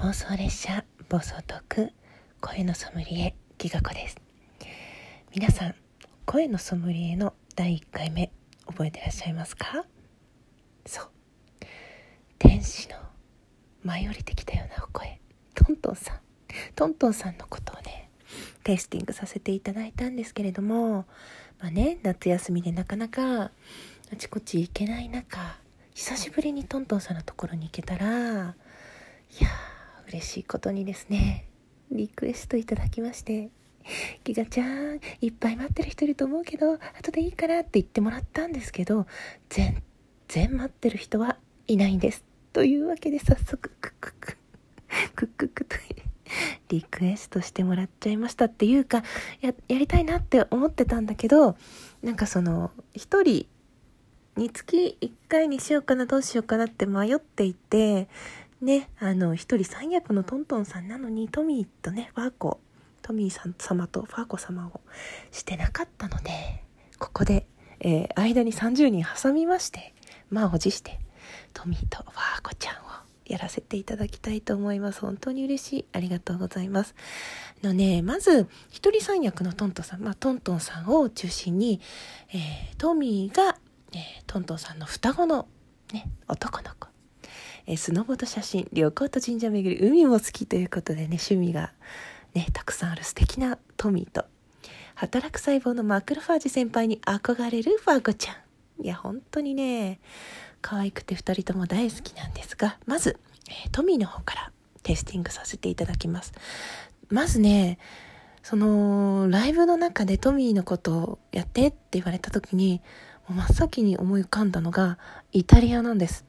妄想列車暴走特声のソムリエギガ子です。皆さん声のソムリエの第1回目覚えてらっしゃいますか？そう。天使の舞い降りてきたようなお声。トントンさん。トントンさんのことをねテイスティングさせていただいたんですけれどもまあね夏休みでなかなかあちこち行けない中久しぶりにトントンさんのところに行けたらいやー嬉しいことにですね、リクエストいただきまして、ギガちゃん、いっぱい待ってる人いると思うけど、後でいいからって言ってもらったんですけど、全然待ってる人はいないんです。というわけで早速、クックク、クッククとリクエストしてもらっちゃいましたっていうか、や、やりたいなって思ってたんだけど、なんかその、一人につき一回にしようかな、どうしようかなって迷っていて、ね、あの、一人三役のトントンさんなのに、トミーとね、ファーコ、トミーさん様とファーコ様をしてなかったので、ここで、えー、間に30人挟みまして、満を持して、トミーとファーコちゃんをやらせていただきたいと思います。本当に嬉しい。ありがとうございます。あのね、まず、一人三役のトントンさん、まあ、トントンさんを中心に、えー、トミーが、えー、トントンさんの双子の、ね、男の子。えスノボと写真、旅行と神社巡り、海も好きということでね、趣味がね、たくさんある素敵なトミーと、働く細胞のマクロファージ先輩に憧れるファーゴちゃん。いや、本当にね、可愛くて2人とも大好きなんですが、まず、えトミーの方からテスティングさせていただきます。まずね、その、ライブの中でトミーのことをやってって言われた時に、真っ先に思い浮かんだのが、イタリアなんです。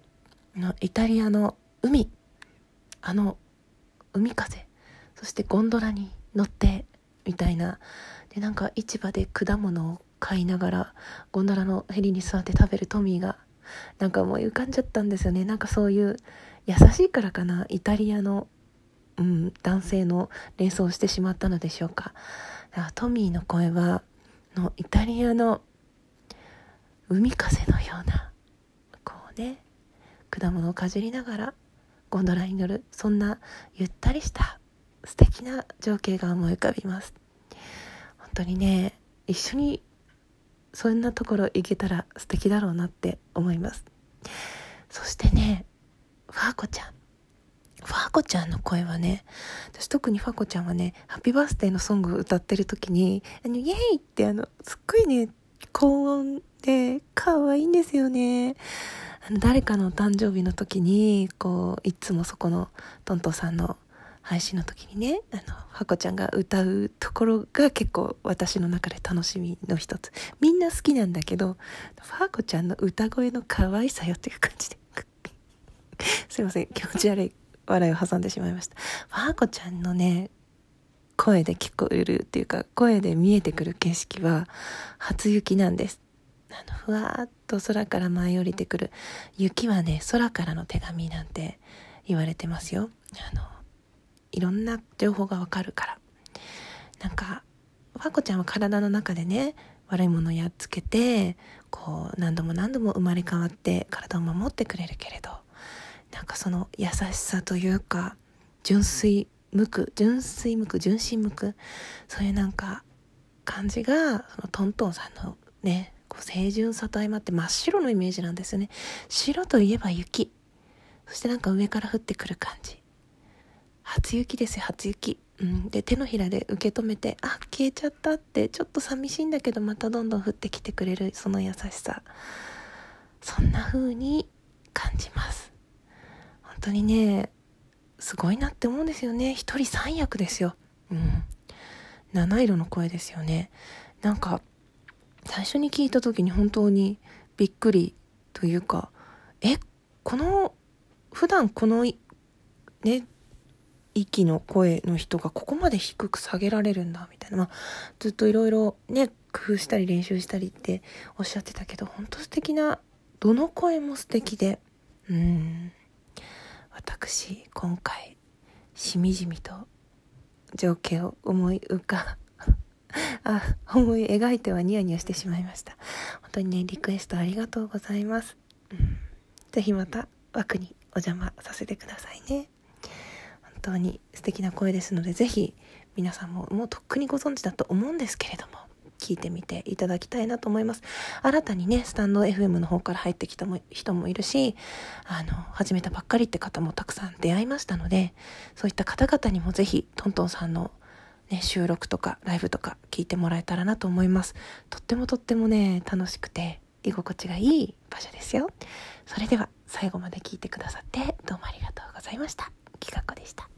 のイタリアの海あの海風。そしてゴンドラに乗ってみたいな。でなんか市場で果物を買いながらゴンドラのヘリに座って食べるトミーがなんかもう浮かんじゃったんですよね。なんかそういう優しいからかなイタリアの、うん、男性の連想をしてしまったのでしょうか。かトミーの声はのイタリアの海風のようなこうね果物をかじりながらゴンドラに乗るそんなゆったりした素敵な情景が思い浮かびます。本当にね一緒にそんなところ行けたら素敵だろうなって思います。そしてねファーコちゃん。ファーコちゃんの声はね、私特にファーコちゃんはね、ハッピーバースデーのソングを歌ってる時に、あの、イエイってあの、すっごいね、高音で可愛いんですよね。誰かの誕生日の時にこういつもそこのトントンさんの配信の時にねあのハコちゃんが歌うところが結構私の中で楽しみの一つ。みんな好きなんだけどファコちゃんの歌声の可愛さよっていう感じで。すいません。気持ち悪い笑いを挟んでしまいました。ファコちゃんのね声で聞こえるっていうか声で見えてくる景色は初雪なんです。あのふわーっと空から舞い降りてくる雪はね空からの手紙なんて言われてますよ。あのいろんな情報がわかるから。なんかワコちゃんは体の中でね悪いものをやっつけてこう何度も何度も生まれ変わって体を守ってくれるけれどなんかその優しさというか純粋無垢純粋無垢純真無垢そういうなんか感じがそのトントンさんのねこう清純さと相まって真っ白のイメージなんですよね。白といえば雪。そしてなんか上から降ってくる感じ。初雪ですよ初雪。うん、で手のひらで受け止めてあ消えちゃったって。ちょっと寂しいんだけどまたどんどん降ってきてくれるその優しさ。そんな風に感じます。本当にねすごいなって思うんですよね。一人三役ですよ。うん。七色の声ですよね。なんか最初に聞いた時に本当にびっくりというかえこの普段このね息の声の人がここまで低く下げられるんだみたいな、まあ、ずっといろいろね工夫したり練習したりっておっしゃってたけど本当素敵などの声も素敵でうん。私今回しみじみと情景を思い浮か あ、思い描いてはニヤニヤしてしまいました。本当にね、リクエストありがとうございます。うん、ぜひまた枠にお邪魔させてくださいね。本当に素敵な声ですのでぜひ皆さんももうとっくにご存知だと思うんですけれども聞いてみていただきたいなと思います新たにねスタンド FM の方から入ってきたも人もいるしあの始めたばっかりって方もたくさん出会いましたのでそういった方々にもぜひトントンさんの、ね、収録とかライブとか聞いてもらえたらなと思います。とってもとってもね楽しくて居心地がいい場所ですよ。それでは最後まで聞いてくださってどうもありがとうございました。きかこでした。